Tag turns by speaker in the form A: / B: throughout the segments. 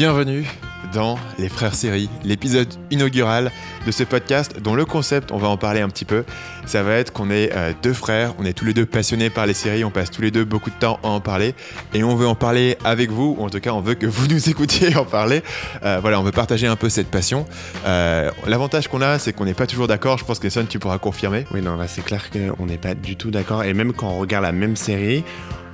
A: Bienvenue dans Les Frères Séries, l'épisode inaugural de ce podcast dont le concept, on va en parler un petit peu, ça va être qu'on est euh, deux frères, on est tous les deux passionnés par les séries, on passe tous les deux beaucoup de temps à en parler et on veut en parler avec vous, ou en tout cas on veut que vous nous écoutiez en parler. Euh, voilà, on veut partager un peu cette passion. Euh, L'avantage qu'on a, c'est qu'on n'est pas toujours d'accord, je pense que Son, tu pourras confirmer.
B: Oui, non, là c'est clair qu'on n'est pas du tout d'accord et même quand on regarde la même série,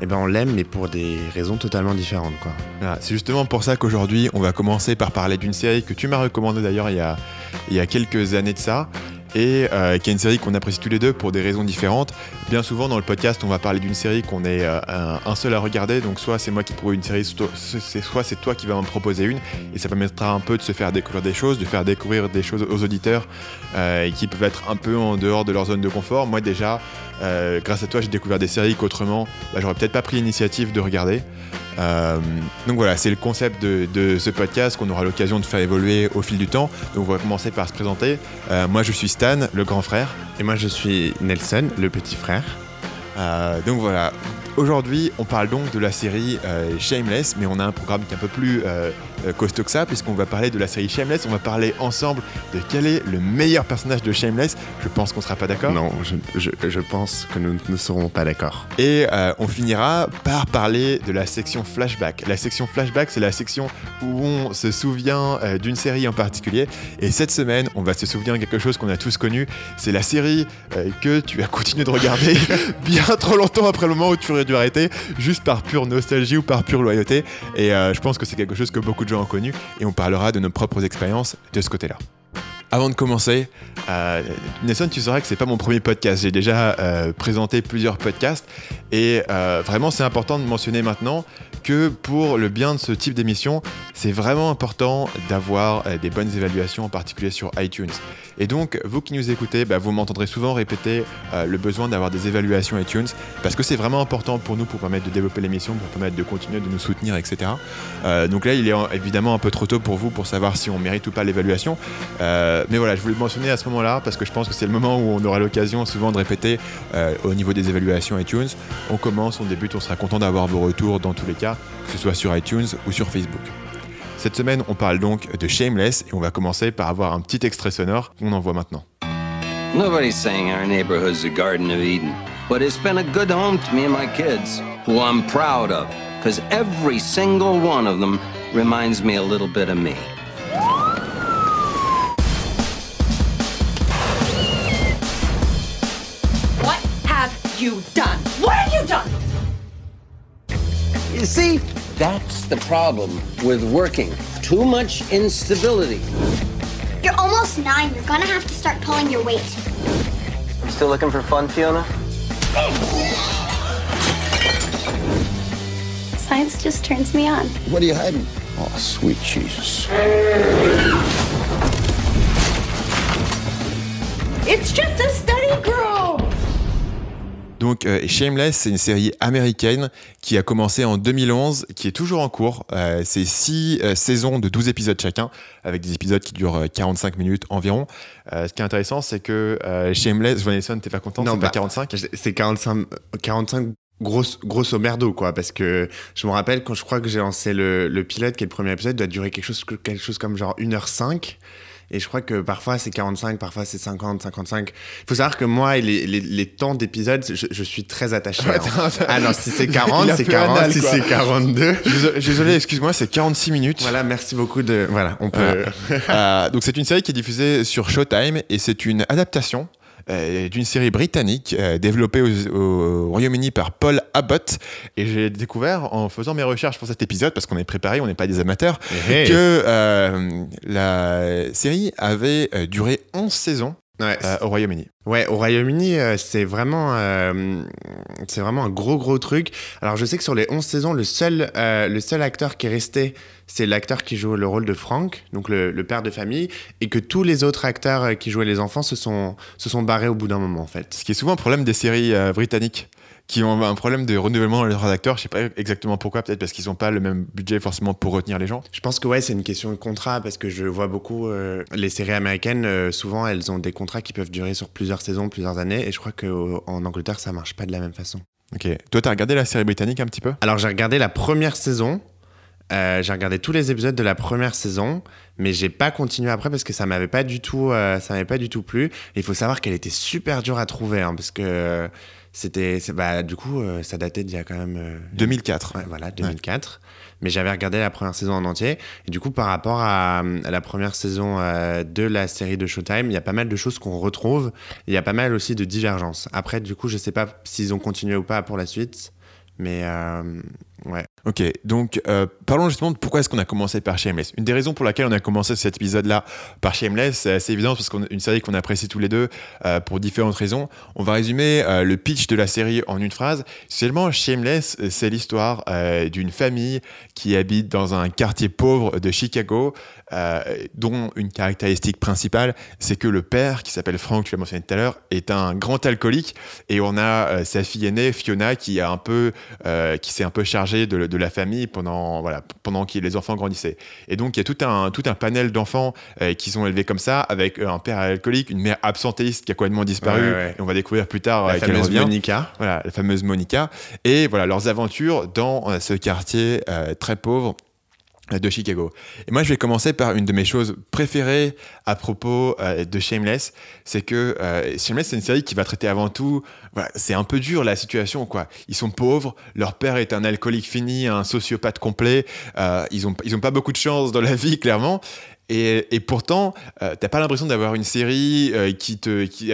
B: eh ben on l'aime mais pour des raisons totalement différentes quoi.
A: Voilà, c'est justement pour ça qu'aujourd'hui on va commencer par parler d'une série que tu m'as recommandée d'ailleurs il, y a- il y a quelques années de ça et euh, qui est une série qu'on apprécie tous les deux pour des raisons différentes. Bien souvent dans le podcast on va parler d'une série qu'on est euh, un, seul à regarder donc soit c'est moi qui propose une série soit c'est toi qui vas en proposer une et ça permettra un peu de se faire découvrir des choses, de faire découvrir des choses aux auditeurs euh, qui peuvent être un peu en dehors de leur zone de confort. Moi déjà grâce à toi j'ai découvert des séries qu'autrement bah, j'aurais peut-être pas pris l'initiative de regarder. Euh, donc voilà, c'est le concept de, ce podcast qu'on aura l'occasion de faire évoluer au fil du temps. Donc on va commencer par se présenter. Euh, moi je suis Stan, le grand frère.
B: Et moi je suis Nelson, le petit frère.
A: Euh, donc voilà, aujourd'hui on parle donc de la série euh, Shameless, mais on a un programme qui est un peu plus euh, costaud que ça, puisqu'on va parler de la série Shameless. On va parler ensemble de quel est le meilleur personnage de Shameless. Je pense qu'on sera pas d'accord.
B: Non, je, je- je pense que nous ne serons pas d'accord.
A: Et on finira par parler de la section flashback. La section flashback, c'est la section où on se souvient d'une série en particulier. Et cette semaine, on va se souvenir de quelque chose qu'on a tous connu. C'est la série que tu as continué de regarder bien trop longtemps après le moment où tu aurais dû arrêter, juste par pure nostalgie ou par pure loyauté. Et euh, je pense que c'est quelque chose que beaucoup de gens ont connu. Et on parlera de nos propres expériences de ce côté-là. Avant de commencer, euh, Nelson, tu sauras que c'est pas mon premier podcast. J'ai déjà euh, présenté plusieurs podcasts et euh, vraiment c'est important de mentionner maintenant que pour le bien de ce type d'émission, c'est vraiment important d'avoir euh, des bonnes évaluations, en particulier sur iTunes. Et donc, vous qui nous écoutez, bah, vous m'entendrez souvent répéter le besoin d'avoir des évaluations iTunes parce que c'est vraiment important pour nous pour permettre de développer l'émission, pour permettre de continuer de nous soutenir, etc. Donc là, il est en- évidemment un peu trop tôt pour vous pour savoir si on mérite ou pas l'évaluation. Mais voilà, je voulais le mentionner à ce moment-là parce que je pense que c'est le moment où on aura l'occasion souvent de répéter euh, au niveau des évaluations iTunes. On commence, on débute, on sera content d'avoir vos retours dans tous les cas, que ce soit sur iTunes ou sur Facebook. Cette semaine, on parle donc de Shameless et on va commencer par avoir un petit extrait sonore qu'on envoie maintenant.
C: Nobody's saying our neighborhood's a Garden of Eden, but it's been a good home to me and my kids, who I'm proud of, because every single one of them reminds me a little bit of me.
D: You done? What have you done?
C: You see, that's the problem with working. Too much instability.
E: You're almost nine. You're gonna have to start pulling your weight.
C: You still looking for fun, Fiona?
E: Science just turns me on.
F: What are you hiding? Oh, sweet Jesus.
D: It's just a study group.
A: Donc euh, Shameless, c'est une série américaine qui a commencé en 2011, qui est toujours en cours. Euh, c'est six euh, saisons de 12 épisodes chacun, avec des épisodes qui durent euh, 45 minutes environ. Ce qui est intéressant, c'est que Shameless, Vanessa, t'es pas content
B: Non,
A: C'est
B: bah,
A: pas 45
B: C'est 45, 45 grosso, grosso merdo quoi, parce que je me rappelle quand je crois que j'ai lancé le, le pilote, qui est le premier épisode, doit durer quelque chose, quelque chose comme genre 1h05. Et je crois que parfois c'est 45, parfois c'est 50, 55. Il faut savoir que moi, les, les, les temps d'épisodes, je, je suis très attaché.
A: Ouais,
B: hein. Ah non, si c'est 40,
A: Il a
B: c'est
A: fait
B: 40,
A: anal,
B: si c'est 42.
A: Désolé, excuse-moi, c'est 46 minutes.
B: Voilà, merci beaucoup de. Voilà, on peut.
A: Euh, donc c'est une série qui est diffusée sur Showtime et c'est une adaptation euh, d'une série britannique euh, développée au, au Royaume-Uni par Paul Abbott et j'ai découvert en faisant mes recherches pour cet épisode parce qu'on est préparé, on n'est pas des amateurs,
B: Hey.
A: que euh, la série avait duré 11 saisons
B: Ouais,
A: euh, au Royaume-Uni.
B: Ouais, au Royaume-Uni, euh, c'est vraiment, euh, c'est vraiment un gros gros truc. Alors je sais que sur les 11 saisons, le seul, le seul acteur qui est resté, c'est l'acteur qui joue le rôle de Frank, donc le, le père de famille, et que tous les autres acteurs qui jouaient les enfants se sont, se sont barrés au bout d'un moment en fait.
A: Ce qui est souvent un problème des séries britanniques qui ont un problème de renouvellement de leurs acteurs. Je sais pas exactement pourquoi, peut-être parce qu'ils n'ont pas le même budget forcément pour retenir les gens.
B: Je pense que ouais, c'est une question de contrat parce que je vois beaucoup euh, les séries américaines. euh, souvent, elles ont des contrats qui peuvent durer sur plusieurs saisons, plusieurs années, et je crois qu'en Angleterre, ça marche pas de la même façon.
A: Ok. Toi, t'as regardé la série britannique un petit peu?
B: Alors j'ai regardé la première saison. Euh, j'ai regardé tous les épisodes de la première saison, mais j'ai pas continué après parce que ça m'avait pas du tout, euh, ça m'avait pas du tout plu. Et il faut savoir qu'elle était super dure à trouver, hein, parce que c'était, bah, du coup, euh, ça datait d'il y a quand même. euh,
A: 2004.
B: Ouais, voilà, 2004. Mais j'avais regardé la première saison en entier. Et du coup, par rapport à, à la première saison euh, de la série de Showtime, il y a pas mal de choses qu'on retrouve. Il y a pas mal aussi de divergences. Après, du coup, je sais pas s'ils ont continué ou pas pour la suite. Mais euh, ouais.
A: Ok, donc euh, parlons justement de pourquoi est-ce qu'on a commencé par Shameless. Une des raisons pour laquelle on a commencé cet épisode-là par Shameless, c'est assez évident parce qu'on une série qu'on apprécie tous les deux euh, pour différentes raisons. On va résumer euh, le pitch de la série en une phrase. Seulement, Shameless, c'est l'histoire d'une famille qui habite dans un quartier pauvre de Chicago, dont une caractéristique principale, c'est que le père, qui s'appelle Frank, tu l'as mentionné tout à l'heure, est un grand alcoolique et on a sa fille aînée, Fiona, qui a un peu, qui s'est un peu chargée de, de la famille pendant, voilà, pendant que les enfants grandissaient. Et donc il y a tout un, tout un panel d'enfants euh, qui sont élevés comme ça, avec euh, un père alcoolique, une mère absentéiste qui a complètement disparu,
B: Ouais, ouais.
A: et on va découvrir plus tard
B: La
A: euh,
B: fameuse. Monica.
A: Voilà, la fameuse Monica. Et voilà, leurs aventures dans ce quartier très pauvre de Chicago. Et moi, je vais commencer par une de mes choses préférées à propos euh, de Shameless, c'est que euh, Shameless, c'est une série qui va traiter avant tout, voilà, c'est un peu dur la situation, quoi. Ils sont pauvres, leur père est un alcoolique fini, un sociopathe complet, euh, ils ont, ils ont pas beaucoup de chance dans la vie, clairement. Et, pourtant, euh, t'as pas l'impression d'avoir une série euh, qui,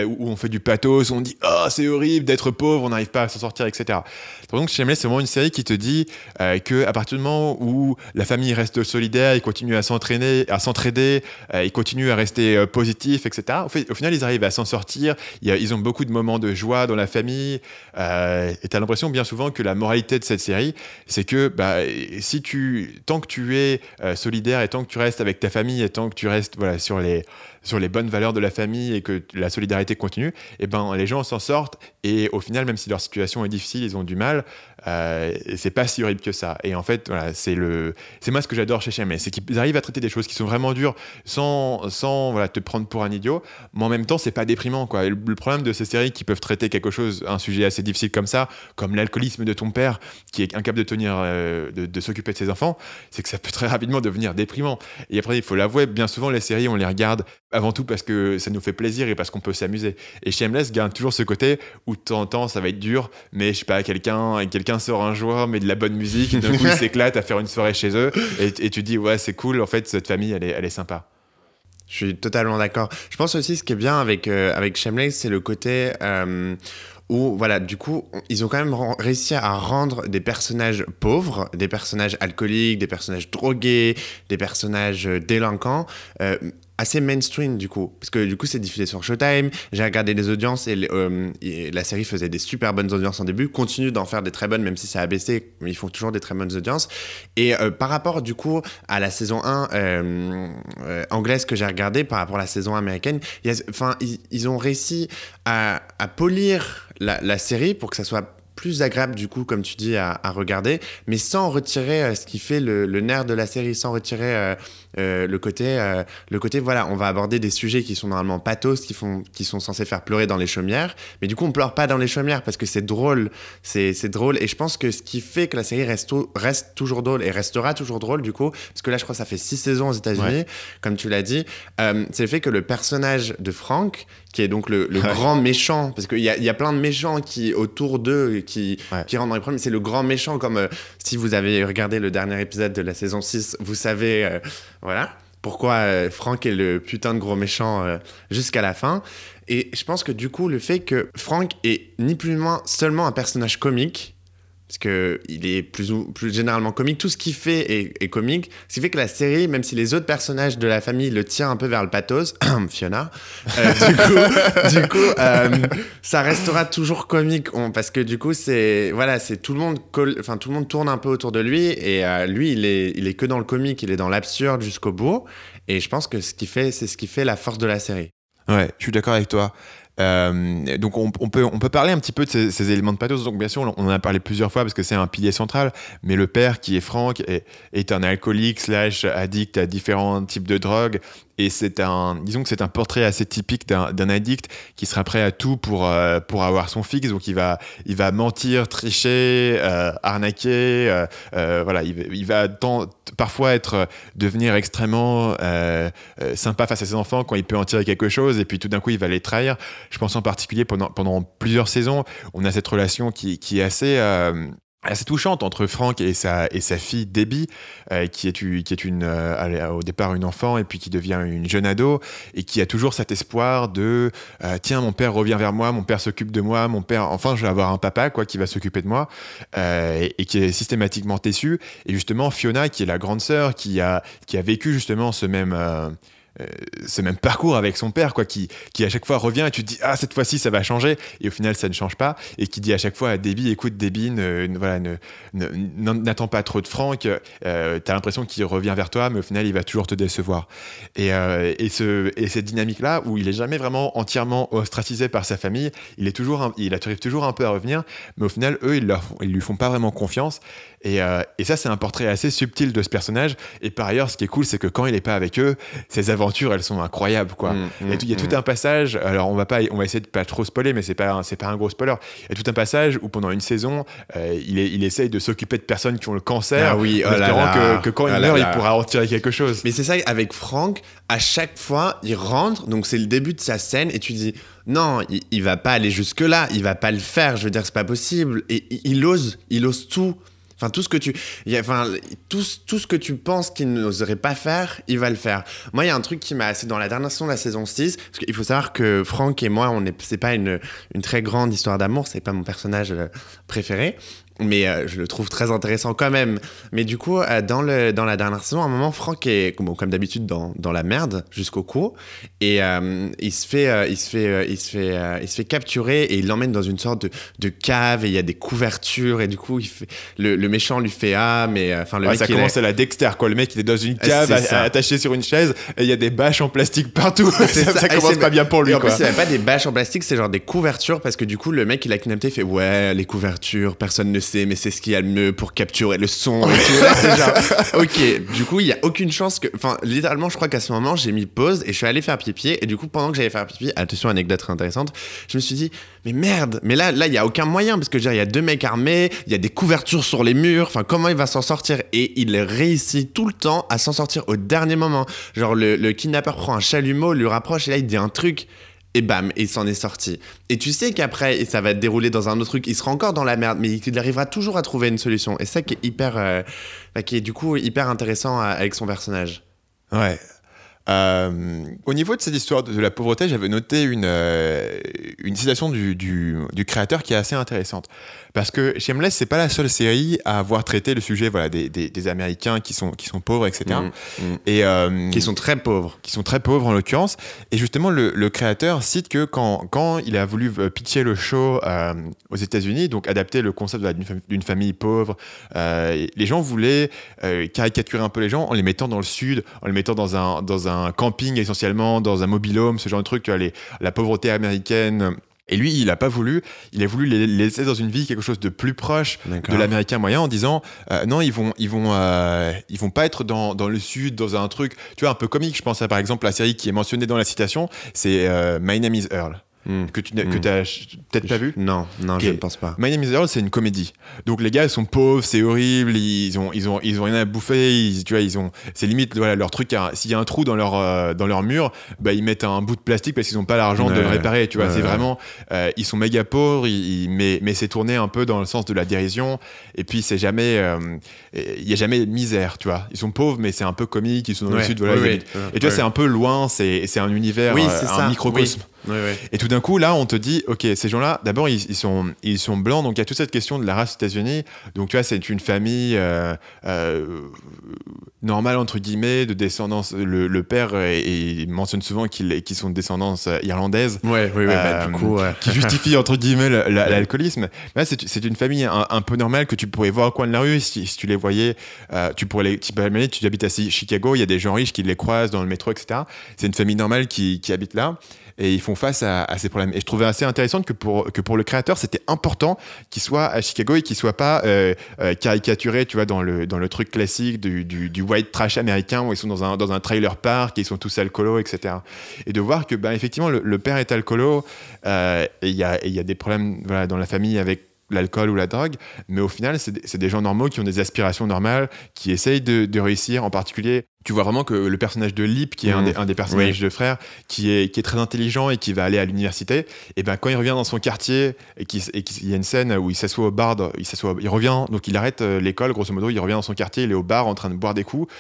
A: où on fait du pathos, où on dit oh c'est horrible d'être pauvre, on n'arrive pas à s'en sortir, etc. Donc Shameless, c'est vraiment une série qui te dit euh, que à partir du moment où la famille reste solidaire, ils continuent à s'entraîner, à s'entraider, euh, ils continuent à rester euh, positifs, etc. Au, final, ils arrivent à s'en sortir. Ils ont beaucoup de moments de joie dans la famille. Euh, et t'as l'impression bien souvent que la moralité de cette série, c'est que bah, si tu, tant que tu es euh, solidaire et tant que tu restes avec ta famille et tant que tu restes voilà, sur les bonnes valeurs de la famille et que la solidarité continue, et ben les gens s'en sortent et au final, même si leur situation est difficile, ils ont du mal, euh, c'est pas si horrible que ça. Et en fait, voilà, c'est le, c'est moi ce que j'adore chez Shameless, c'est qu'ils arrivent à traiter des choses qui sont vraiment dures sans, sans voilà, te prendre pour un idiot, mais en même temps, c'est pas déprimant quoi. Le, problème de ces séries qui peuvent traiter quelque chose, un sujet assez difficile comme ça, comme l'alcoolisme de ton père, qui est incapable de tenir, euh, de, de s'occuper de ses enfants, c'est que ça peut très rapidement devenir déprimant. Et après, il faut l'avouer, bien souvent les séries, on les regarde avant tout parce que ça nous fait plaisir et parce qu'on peut s'amuser. Et Shameless garde toujours ce côté où de temps en temps ça va être dur, mais je sais pas, quelqu'un quelqu'un sort un jour, met de la bonne musique, d'un coup il s'éclate à faire une soirée chez eux, et, et tu dis ouais c'est cool, en fait cette famille elle est, elle est sympa.
B: Je suis totalement d'accord. Je pense aussi ce qui est bien avec, euh, avec Shameless, c'est le côté euh, où, voilà, du coup, ils ont quand même réussi à rendre des personnages pauvres, des personnages alcooliques, des personnages drogués, des personnages euh, délinquants, euh, assez mainstream du coup. Parce que du coup, c'est diffusé sur Showtime. J'ai regardé les audiences euh, et la série faisait des super bonnes audiences en début, continue d'en faire des très bonnes, même si ça a baissé, mais ils font toujours des très bonnes audiences. Et par rapport du coup à la saison 1 euh, euh, anglaise que j'ai regardée, par rapport à la saison américaine, ils, ont réussi à polir la, série pour que ça soit plus agréable du coup comme tu dis à, regarder mais sans retirer euh, ce qui fait le, le nerf de la série sans retirer euh, le côté euh, le côté voilà on va aborder des sujets qui sont normalement pathos qui font qui sont censés faire pleurer dans les chaumières mais du coup on pleure pas dans les chaumières parce que c'est drôle c'est c'est drôle et je pense que ce qui fait que la série reste reste toujours drôle et restera toujours drôle du coup parce que là je crois que ça fait six saisons aux États-Unis
A: Ouais.
B: comme tu l'as dit euh, c'est le fait que le personnage de Frank qui est donc le, grand méchant parce qu'il y a, y a plein de méchants qui autour d'eux qui
A: Ouais.
B: qui rentrent dans les problèmes c'est le grand méchant comme si vous avez regardé le dernier épisode de la saison 6 vous savez voilà. Pourquoi euh, Frank est le putain de gros méchant euh, jusqu'à la fin. Et je pense que du coup le fait que Frank est ni plus ni moins seulement un personnage comique parce que il est plus ou plus généralement comique. Tout ce qu'il fait est, comique. Ce qui fait que la série, même si les autres personnages de la famille le tirent un peu vers le pathos, Fiona, euh, du coup, euh, ça restera toujours comique. Parce que du coup, c'est voilà, c'est tout le monde, enfin tout le monde tourne un peu autour de lui et euh, lui, il est, il est que dans le comique, il est dans l'absurde jusqu'au bout. Et je pense que ce qui fait, c'est ce qui fait la force de la série.
A: Ouais, je suis d'accord avec toi. Euh, donc on, peut, on peut parler un petit peu de ces, ces éléments de pathos. Donc bien sûr, on en a parlé plusieurs fois parce que c'est un pilier central. Mais le père qui est Franck est, est un alcoolique slash addict à différents types de drogues et c'est un, disons que c'est un portrait assez typique d'un addict qui sera prêt à tout pour, euh, pour avoir son fixe. Donc il va, il va mentir, tricher, euh, arnaquer. euh, euh, voilà, il, il va tant- parfois être, euh, devenir extrêmement euh, sympa face à ses enfants quand il peut en tirer quelque chose. Et puis tout d'un coup, il va les trahir. Je pense en particulier pendant, pendant plusieurs saisons, on a cette relation qui, qui est assez. Euh, assez touchante entre Franck et sa, et sa fille Debbie, euh, qui est, qui est une, euh, au départ une enfant et puis qui devient une jeune ado et qui a toujours cet espoir de euh, tiens mon père revient vers moi, mon père s'occupe de moi, mon père enfin je vais avoir un papa quoi qui va s'occuper de moi euh, et, et qui est systématiquement déçu et justement Fiona qui est la grande sœur qui a qui a vécu justement ce même euh, ce même parcours avec son père, quoi, qui, qui à chaque fois revient et tu te dis ah cette fois-ci ça va changer. Et au final ça ne change pas. Et qui dit à chaque fois à Debbie écoute Debbie ne, ne- voilà n'attends pas trop de Franck, euh, t'as l'impression qu'il revient vers toi mais au final il va toujours te décevoir. Et, euh, et, ce, et cette dynamique là où il est jamais vraiment entièrement ostracisé par sa famille, il est toujours il arrive toujours un peu à revenir mais au final eux ils, leur, ils lui font pas vraiment confiance. Et, euh, et ça c'est un portrait assez subtil de ce personnage. Et par ailleurs ce qui est cool c'est que quand il est pas avec eux ses aventures elles sont incroyables quoi
B: Mm,
A: il y a, tout, il y a
B: mm,
A: un passage, alors on va pas, on va essayer de pas trop spoiler, mais c'est pas, c'est pas un gros spoiler. Il y a tout un passage où pendant une saison, euh, il, est, il essaye de s'occuper de personnes qui ont le cancer,
B: Ah oui,
A: en
B: oh là
A: espérant
B: là.
A: que, que quand
B: Oh
A: il
B: là
A: meurt,
B: là.
A: il pourra en tirer quelque chose.
B: Mais c'est ça, avec Franck, à chaque fois, il rentre, donc c'est le début de sa scène, et tu dis, non, il, il va pas aller jusque-là, il va pas le faire, je veux dire, c'est pas possible. Et il, il ose, il ose tout. Enfin, tout ce que tu, y a- enfin, tout, tout ce que tu penses qu'il n'oserait pas faire, il va le faire. Moi, il y a un truc qui m'a assez dans la dernière saison de la saison 6, parce qu'il faut savoir que Franck et moi, on est, c'est pas une, une très grande histoire d'amour, c'est pas mon personnage euh, préféré, mais euh, je le trouve très intéressant quand même. Mais du coup, euh, dans, le, dans la dernière saison, à un moment, Franck est, bon, comme d'habitude, dans, dans la merde jusqu'au cou. Et il, se fait, il, se fait, capturer et il l'emmène dans une sorte de, de cave et il y a des couvertures. Et du coup, le méchant lui fait Ah, mais euh, enfin, le
A: Ouais,
B: mec,
A: ça
B: il
A: commence
B: est-
A: à la Dexter, quoi. Le mec, il est dans une
B: Ah,
A: cave, attaché sur une chaise, et il y a des bâches en plastique partout. ça, ça commence pas bien pour lui,
B: et en
A: quoi.
B: plus, c'est pas des bâches en plastique, c'est genre des couvertures parce que du coup, le mec, il a kidnappé, il fait ouais, les couvertures, personne ne sait, mais c'est ce qu'il y a de mieux pour capturer le son. Et tout. Là, c'est genre, ok, du coup, il y a aucune chance que. Enfin, littéralement, je crois qu'à ce moment, j'ai mis pause et je suis allé faire pipi. Et du coup, pendant que j'allais faire pipi, attention, anecdote très intéressante, je me suis dit, mais merde, mais là, là, il y a aucun moyen parce que je veux dire, il y a deux mecs armés, il y a des couvertures sur les murs. Enfin, comment il va s'en sortir Et il réussit tout le temps à s'en sortir au dernier moment. Genre, le, le kidnappeur prend un chalumeau, lui rapproche et là, il dit un truc. Et bam, il s'en est sorti. Et tu sais qu'après, et ça va dérouler dans un autre truc, il sera encore dans la merde, mais il arrivera toujours à trouver une solution. Et ça qui est hyper, euh, bah, qui est du coup hyper intéressant euh, avec son personnage.
A: Ouais. Euh, au niveau de cette histoire de, la pauvreté, j'avais noté une, une citation du, du créateur qui est assez intéressante. Parce que Shameless, c'est pas la seule série à avoir traité le sujet voilà, des, des, des Américains qui sont, qui sont pauvres, etc.
B: Mm, mm.
A: Et, euh,
B: Qui sont très pauvres.
A: qui sont très pauvres en l'occurrence. Et justement, le, le créateur cite que quand, quand il a voulu euh, pitcher le show euh, aux États-Unis, donc adapter le concept voilà, d'une fam- d'une famille pauvre, euh, les gens voulaient euh, caricaturer un peu les gens en les mettant dans le sud, en les mettant dans un, dans un camping essentiellement, dans un mobilhome, ce genre de truc, tu vois, les- la pauvreté américaine. Et lui, il n'a pas voulu. Il a voulu les laisser dans une vie quelque chose de plus proche de l'américain moyen en disant euh, non ils vont ils vont euh, ils vont pas être dans, dans le sud dans un truc tu vois un peu comique je pense à par exemple la série qui est mentionnée dans la citation c'est euh, My Name is Earl
B: Mm.
A: que tu n'as-
B: Mm.
A: ch- peut-être pas vu
B: Non, non, je ne pense pas.
A: My Name is Earl, c'est une comédie. Donc les gars, ils sont pauvres, c'est horrible, ils ont, ils ont, ils ont rien à bouffer, ils, tu vois, ils ont, c'est limite, voilà, leur truc. hein, S'il y a un trou dans leur, euh, dans leur mur, bah ils mettent un bout de plastique parce qu'ils n'ont pas l'argent de le réparer. Tu vois,
B: Ouais,
A: c'est
B: ouais.
A: vraiment, euh, ils sont méga pauvres, ils- mais, mais c'est tourné un peu dans le sens de la dérision. Et puis c'est jamais, euh, il y a jamais de misère, tu vois. Ils sont pauvres, mais c'est un peu comique. Ils sont dans le sud, voilà. et tu vois, c'est un peu loin, c'est, c'est un univers,
B: Oui,
A: euh, un
B: ça.
A: microcosme.
B: Oui.
A: Et tout d'un coup, là, on te dit, ok, ces gens-là, d'abord, ils, ils sont, ils sont blancs, donc il y a toute cette question de la race aux États-Unis. Donc, tu vois, c'est une famille euh, euh, normale, entre guillemets, de descendance. Le, le père, il mentionne souvent qu'ils sont de descendance euh, irlandaise.
B: Ouais, oui, oui, bah, du coup, ouais.
A: qui justifie entre guillemets le- la- l'alcoolisme. Là, c'est une famille un, un peu normale que tu pourrais voir au coin de la rue si, si tu les voyais. tu pourrais les, tu, tu habites à Chi- Chicago, il y a des gens riches qui les croisent dans le métro, etc. C'est une famille normale qui, qui habite là. Et ils font face à, ces problèmes. Et je trouvais assez intéressant que pour, que pour le créateur, c'était important qu'il soit à Chicago et qu'il soit pas euh, euh, caricaturé, tu vois, dans le, dans le truc classique du, du, white trash américain où ils sont dans un, dans un trailer park et ils sont tous alcoolos, etc. Et de voir que, ben, effectivement, le, père est alcoolo euh, et il y a, y a des problèmes dans la famille avec l'alcool ou la drogue, mais au final, c'est des, gens normaux qui ont des aspirations normales, qui essayent de, de réussir. En particulier, tu vois vraiment que le personnage de Lip, qui est un,
B: Mhm.
A: des, un des personnages de frères, qui est, qui est très intelligent et qui va aller à l'université, et ben quand il revient dans son quartier et qu'il qu'il y a une scène où il s'assoit au bar, il s'assoit, il revient, donc il arrête euh, l'école, grosso modo, il revient dans son quartier, il est au bar en train de boire des coups,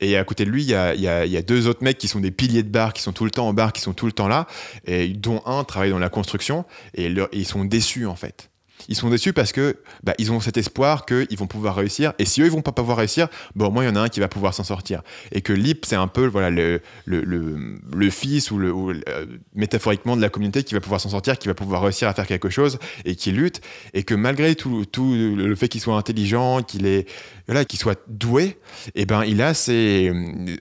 A: et à côté de lui, il y a, il y a- il y a deux autres mecs qui sont des piliers de bar, qui sont tout le temps au bar, qui sont tout le temps là, et dont un travaille dans la construction, et, leur- et ils sont déçus en fait. Ils sont déçus parce que bah, ils ont cet espoir qu'ils vont pouvoir réussir. Et si eux ils vont pas pouvoir réussir, bon, au moins il y en a un qui va pouvoir s'en sortir. Et que Lip, c'est un peu voilà le, le, le, fils ou, euh, métaphoriquement de la communauté qui va pouvoir s'en sortir, qui va pouvoir réussir à faire quelque chose et qui lutte. Et que malgré tout, tout le fait qu'il soit intelligent, qu'il voilà, qu'il soit doué, et ben il a c'est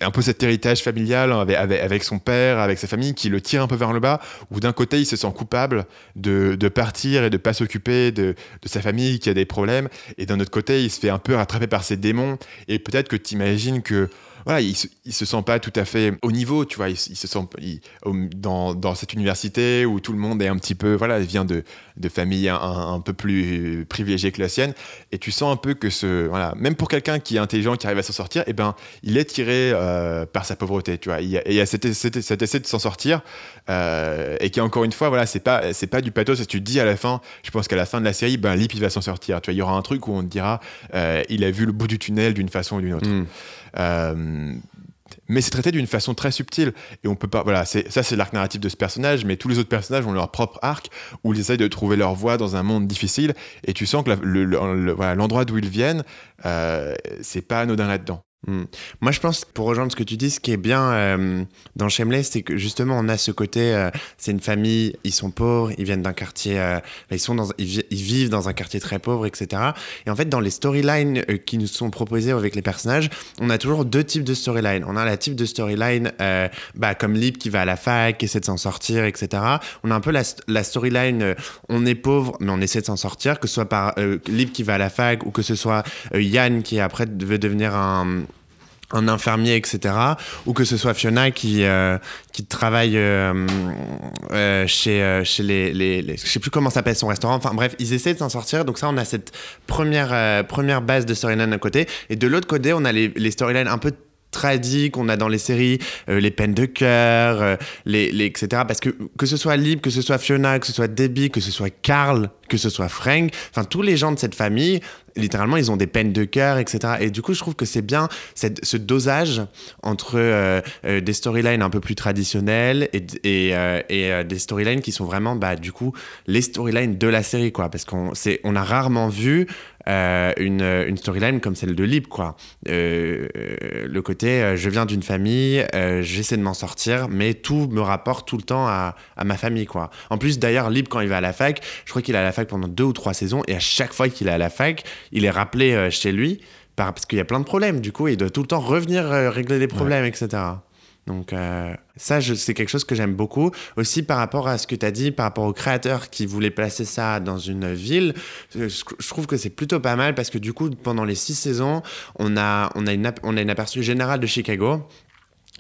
A: un peu cet héritage familial avec son père, avec sa famille qui le tire un peu vers le bas. Où d'un côté il se sent coupable de, de partir et de pas s'occuper de, de sa famille qui a des problèmes, et d'un autre côté il se fait un peu rattraper par ses démons. Et peut-être que tu imagines que voilà, il, se- il se sent pas tout à fait au niveau, tu vois, il, se- sent dans, cette université où tout le monde est un petit peu, voilà, il vient de, de familles un, peu plus privilégiées que la sienne, et tu sens un peu que ce, voilà, même pour quelqu'un qui est intelligent, qui arrive à s'en sortir, eh ben, il est tiré euh, par sa pauvreté, tu vois, il y a, et il y a cet, cet- cet essai de s'en sortir, euh, et qui encore une fois, voilà, c'est pas, c'est pas du pathos, et tu te dis à la fin, je pense qu'à la fin de la série, ben, Lip, il va s'en sortir, tu vois, il y aura un truc où on te dira, euh, il a vu le bout du tunnel d'une façon ou d'une autre.
B: Mm.
A: Euh, mais c'est traité d'une façon très subtile. Et on peut pas voilà ça c'est l'arc narratif de ce personnage mais tous les autres personnages ont leur propre arc où ils essayent de trouver leur voie dans un monde difficile. Et tu sens que l'endroit d'où ils viennent euh, c'est pas anodin là-dedans
B: Mm. Moi, je pense, pour rejoindre ce que tu dis, ce qui est bien euh, dans Shameless, c'est que justement, on a ce côté, euh, c'est une famille, ils sont pauvres, ils viennent d'un quartier, euh, ils, sont ils, vi- ils vivent dans un quartier très pauvre, etc. Et en fait, dans les storylines qui nous sont proposées avec les personnages, on a toujours deux types de storylines. On a la type de storyline, bah, comme Lip qui va à la fac, qui essaie de s'en sortir, etc. On a un peu la, storyline, on est pauvre, mais on essaie de s'en sortir, que ce soit par Lip qui va à la fac ou que ce soit Yann qui après veut devenir un un infirmier, etc. Ou que ce soit Fiona qui, euh, qui travaille euh, euh, chez, euh, chez les, les, les- Je sais plus comment s'appelle son restaurant. Enfin bref, ils essaient de s'en sortir. Donc ça, on a cette première, euh, première base de storyline d'un côté. Et de l'autre côté, on a les, les storylines un peu tradis qu'on a dans les séries, euh, les peines de cœur, euh, les, etc. Parce que que ce soit Lib, que ce soit Fiona, que ce soit Debbie, que ce soit Carl, que ce soit Frank, enfin tous les gens de cette famille, littéralement, ils ont des peines de cœur, etc. Et du coup, je trouve que c'est bien cette, ce dosage entre euh, des storylines un peu plus traditionnelles et, et, et, des storylines qui sont vraiment, bah, du coup, les storylines de la série, quoi. Parce qu'on on a rarement vu euh, une, une storyline comme celle de Lib, quoi. Euh, euh, le côté, euh, je viens d'une famille, euh, j'essaie de m'en sortir, mais tout me rapporte tout le temps à, à ma famille, quoi. En plus, d'ailleurs, Lib, quand il va à la fac, je crois qu'il est à la fac pendant deux ou trois saisons, et à chaque fois qu'il est à la fac, il est rappelé euh, chez lui, par, parce qu'il y a plein de problèmes, du coup, il doit tout le temps revenir euh, régler les problèmes, etc. Donc euh, ça, c'est quelque chose que j'aime beaucoup. Aussi par rapport à ce que tu as dit, par rapport au créateur qui voulait placer ça dans une ville, euh, je, trouve que c'est plutôt pas mal parce que du coup, pendant les six saisons, on a, on a, une, on a une aperçu général de Chicago.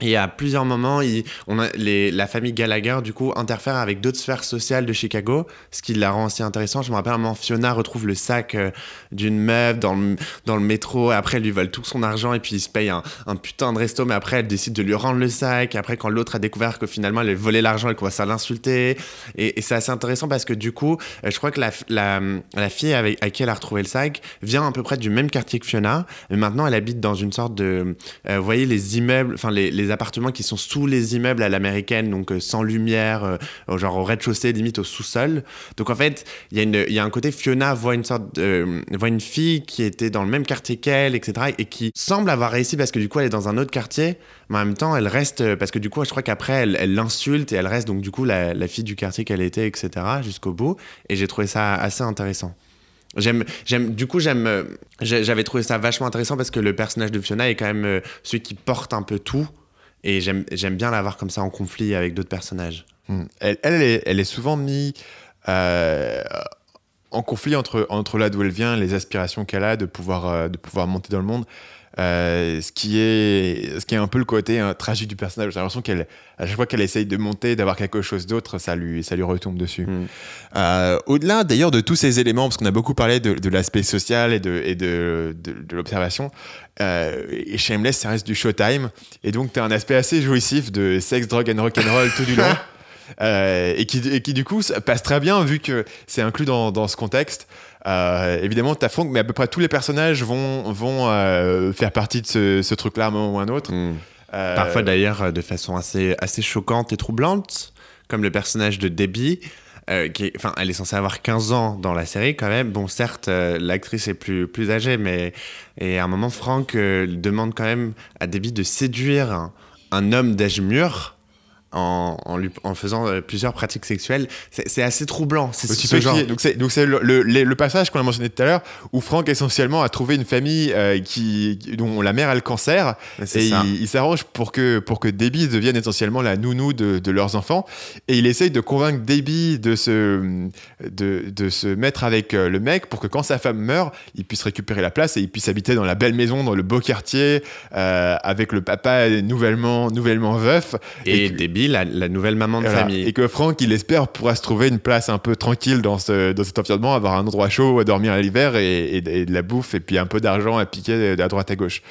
B: Et à plusieurs moments, a la famille Gallagher, du coup, interfère avec d'autres sphères sociales de Chicago, ce qui la rend aussi intéressant. Je me rappelle un moment, Fiona retrouve le sac euh, d'une meuf dans le, métro, après, elle lui vole tout son argent, et puis il se paye un, putain de resto, mais après, elle décide de lui rendre le sac, après, quand l'autre a découvert que finalement, elle volait l'argent, elle commence à l'insulter. Et, c'est assez intéressant parce que du coup, euh, je crois que la, fille avec, à qui elle a retrouvé le sac vient à peu près du même quartier que Fiona, mais maintenant, elle habite dans une sorte de... euh, vous voyez, les immeubles, enfin, les appartements qui sont sous les immeubles à l'américaine, donc euh, sans lumière, euh, genre au rez-de-chaussée, limite au sous-sol. Donc en fait, il y, a un côté, Fiona voit une sorte, de- euh, voit une fille qui était dans le même quartier qu'elle, etc., et qui semble avoir réussi parce que du coup, elle est dans un autre quartier, mais en même temps, elle reste, parce que du coup, je crois qu'après, elle l'insulte et elle reste donc du coup la, la fille du quartier qu'elle était, etc., jusqu'au bout. Et j'ai trouvé ça assez intéressant. J'aime, j'aime, du coup, j'aime, j'ai- j'avais trouvé ça vachement intéressant parce que le personnage de Fiona est quand même celui qui porte un peu tout. Et j'aime, bien l'avoir comme ça en conflit avec d'autres personnages.
A: Hmm. Elle, elle est souvent mise euh, en conflit entre, entre là d'où elle vient, les aspirations qu'elle a de pouvoir, euh, de pouvoir monter dans le monde. Euh, ce, qui est, ce qui est un peu le côté hein, tragique du personnage. J'ai l'impression qu'elle, à chaque fois qu'elle essaye de monter, d'avoir quelque chose d'autre, ça lui, ça lui retombe dessus.
B: Mm.
A: Euh, au-delà d'ailleurs de tous ces éléments, parce qu'on a beaucoup parlé de, de l'aspect social et de, et de, de, de l'observation, euh, et Shameless, ça reste du showtime. Et donc, tu as un aspect assez jouissif de sexe, drogue and rock'n'roll tout du long. Euh, et, qui, et qui du coup passe très bien vu que c'est inclus dans, dans ce contexte. Euh, évidemment, t'as Franck, mais à peu près tous les personnages vont, vont euh, faire partie de ce, ce truc-là à un moment ou à un autre.
B: Mm.
A: Euh,
B: Parfois d'ailleurs de façon assez, assez choquante et troublante, comme le personnage de Debbie. euh, qui est- enfin, elle est censée avoir 15 ans dans la série quand même. Bon, certes, euh, l'actrice est plus, plus âgée, mais et à un moment, Franck euh, demande quand même à Debbie de séduire un, un homme d'âge mûr en, en, lui- en faisant euh, plusieurs pratiques sexuelles. C'est assez troublant. C'est ce genre.
A: Donc c'est le, le- le- le passage qu'on a mentionné tout à l'heure où Franck essentiellement a trouvé une famille euh, qui dont la mère a le cancer et
B: ça.
A: il, il s'arrange pour que pour que Debbie devienne essentiellement la nounou de, de leurs enfants et il essaye de convaincre Debbie de se de, de se mettre avec euh, le mec pour que quand sa femme meurt il puisse récupérer la place et il puisse habiter dans la belle maison dans le beau quartier euh, avec le papa nouvellement nouvellement veuf
B: Et, Debbie, la, la nouvelle maman de
A: voilà.
B: famille.
A: Et que Franck, il espère, pourra se trouver une place un peu tranquille dans, ce, dans cet environnement, avoir un endroit chaud à dormir à l'hiver et, et- et de la bouffe et puis un peu d'argent à piquer à droite à gauche.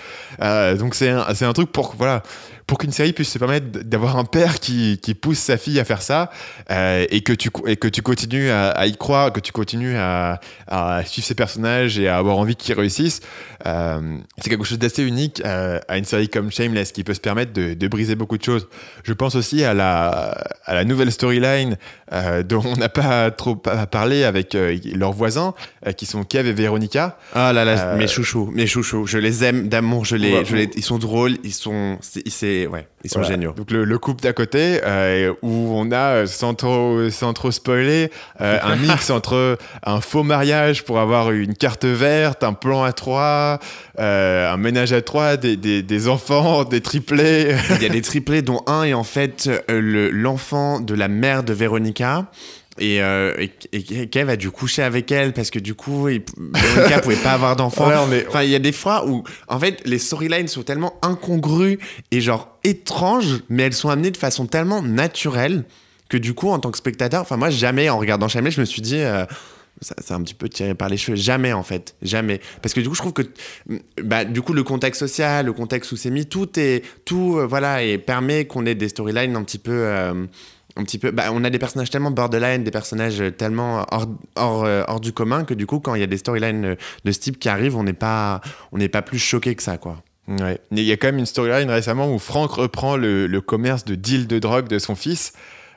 A: Euh, donc c'est un, c'est un truc pour, voilà, pour qu'une série puisse se permettre d'avoir un père qui, qui pousse sa fille à faire ça euh, et, que tu, et que tu continues à, à y croire, que tu continues à, à suivre ces personnages et à avoir envie qu'ils réussissent. Euh, c'est quelque chose d'assez unique euh, à une série comme Shameless qui peut se permettre de, de briser beaucoup de choses. Je pense aussi à la, à la nouvelle storyline euh, dont on n'a pas trop pa- parlé avec leurs voisins qui sont Kev et Véronica.
B: Ah là là, mes chouchous, mes chouchous, je les aime d'amour, les, je les- ils sont drôles, ils sont, c'est, c'est- ouais, ils sont
A: Voilà.
B: géniaux.
A: Donc le, le couple d'à côté euh, où on a euh, sans trop, sans trop spoiler euh, un mix entre un faux mariage pour avoir une carte verte, un plan à trois, euh, un ménage à trois, des, des, des enfants, des triplés.
B: Il y a des triplés dont un est en fait le- l'enfant de la mère de Véronica. Et, euh, et, et Kev a dû coucher avec elle parce que du coup, il, pouvait pas avoir d'enfant.
A: Ouais,
B: Enfin, il y a des fois où, en fait, les storylines sont tellement incongrues et genre étranges, mais elles sont amenées de façon tellement naturelle que du coup, en tant que spectateur, enfin moi, jamais en regardant Shameless, je me suis dit. euh, c'est un petit peu tiré par les cheveux. Jamais, en fait. Jamais. Parce que du coup, je trouve que, bah, du coup, le contexte social, le contexte où c'est mis, tout est, tout, euh, voilà, et permet qu'on ait des storylines un petit peu, euh, un petit peu, bah, on a des personnages tellement borderline, des personnages tellement hors, hors, euh, hors du commun que du coup, quand il y a des storylines euh, de ce type qui arrivent, on n'est pas, pas plus choqué que ça, quoi.
A: Ouais. Il y a quand même une storyline récemment où Franck reprend le, le commerce de deal de drogue de son fils,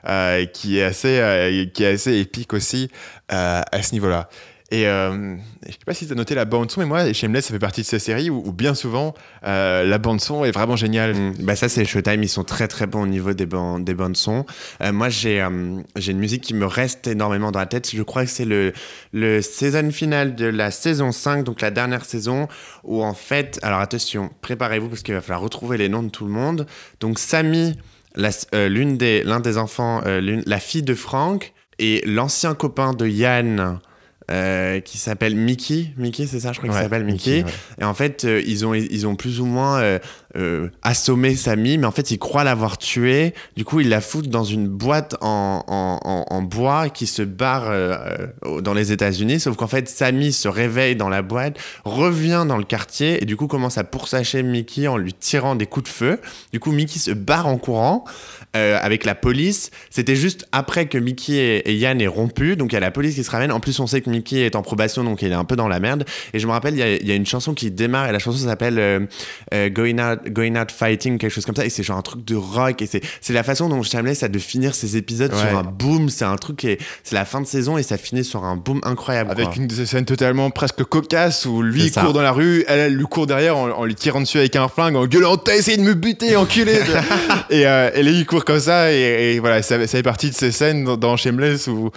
A: euh, qui, est assez, qui est assez épique aussi à ce niveau-là. Et euh, je sais pas si tu as noté la bande-son, mais moi, Shameless, ça fait partie de ces séries où, bien souvent, euh, la bande-son est vraiment géniale.
B: Mm. Bah ça c'est Showtime, ils sont très très bons au niveau des, ban- des bandes son. Euh, moi j'ai euh, j'ai une musique qui me reste énormément dans la tête. Je crois que c'est le, le season final de la saison 5, donc la dernière saison, où en fait, alors attention, préparez-vous parce qu'il va falloir retrouver les noms de tout le monde. Donc Samy, la- euh, des, l'un des enfants, la fille de Franck, et l'ancien copain de Yann. Euh, qui s'appelle Mickey. Mickey, c'est ça, je crois qu'il s'appelle Mickey.
A: ouais.
B: Et en fait, euh, ils, ont, ils ont plus ou moins euh, euh, assommé Samy, mais en fait, ils croient l'avoir tué. Du coup, ils la foutent dans une boîte en, en, en- bois qui se barre euh, euh, dans les États-Unis. Sauf qu'en fait, Samy se réveille dans la boîte, revient dans le quartier et du coup commence à poursacher Mickey en lui tirant des coups de feu. Du coup, Mickey se barre en courant euh, avec la police. C'était juste après que Mickey et, et Yann aient rompu. Donc, il y a la police qui se ramène. En plus, on sait que Mickey est en probation, donc il est un peu dans la merde. Et je me rappelle, il y a, il y a une chanson qui démarre et la chanson s'appelle euh, euh, Going, Out, Going Out Fighting, quelque chose comme ça. Et c'est genre un truc de rock. Et c'est c'est la façon dont Shameless a de finir ses épisodes
A: Ouais.
B: sur un boom. C'est un truc qui est. C'est la fin de saison et ça finit sur un boom incroyable.
A: Avec
B: quoi.
A: une scène totalement presque cocasse où lui il court dans la rue, elle, elle lui court derrière en, en lui tirant dessus avec un flingue, en gueulant T'as essayé de me buter, enculé et, euh, et là il court comme ça, et, et voilà, ça, ça fait partie de ces scènes dans, dans Shameless où,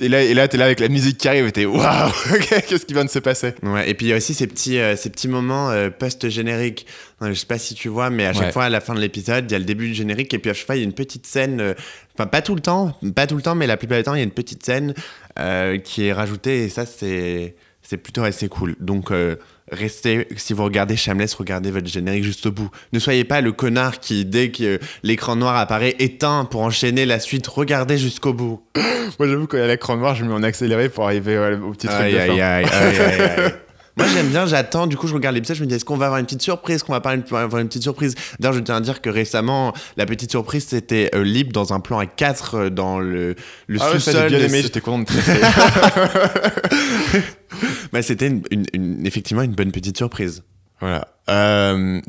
A: et là, et là t'es là avec la musique qui arrive et t'es Waouh, qu'est-ce qui vient de se passer?
B: Ouais, et puis il y a aussi ces petits, euh, ces petits moments euh, post-génériques Non, Je sais pas si tu vois, mais à chaque
A: Ouais.
B: fois, à la fin de l'épisode, il y a le début du générique et puis à chaque fois, il y a une petite scène. euh, Enfin, pas tout le temps, pas tout le temps, mais la plupart du temps, il y a une petite scène euh, qui est rajoutée et ça, c'est c'est plutôt assez cool. Donc, euh, restez, si vous regardez Shameless, regardez votre générique juste au bout. Ne soyez pas le connard qui, dès que l'écran noir apparaît, éteint pour enchaîner la suite. Regardez jusqu'au bout.
A: Moi, j'avoue, quand il y a l'écran noir, je me mets en accéléré pour arriver au petit truc
B: Aïe,
A: de
B: aïe,
A: fin.
B: aïe, aïe, aïe, aïe. Moi j'aime bien, j'attends, du coup je regarde l'épisode, je me dis est-ce qu'on va avoir une petite surprise, est-ce qu'on va pas avoir une petite surprise? D'ailleurs je tiens à dire que récemment la petite surprise c'était euh, dans un plan à 4 dans le, le
A: Ah ouais,
B: sous-sol.
A: bien
B: de
A: aimé,
B: ce-
A: j'étais content de traiter.
B: Bah, c'était une- une- une- effectivement une bonne petite surprise.
A: Voilà. Euh,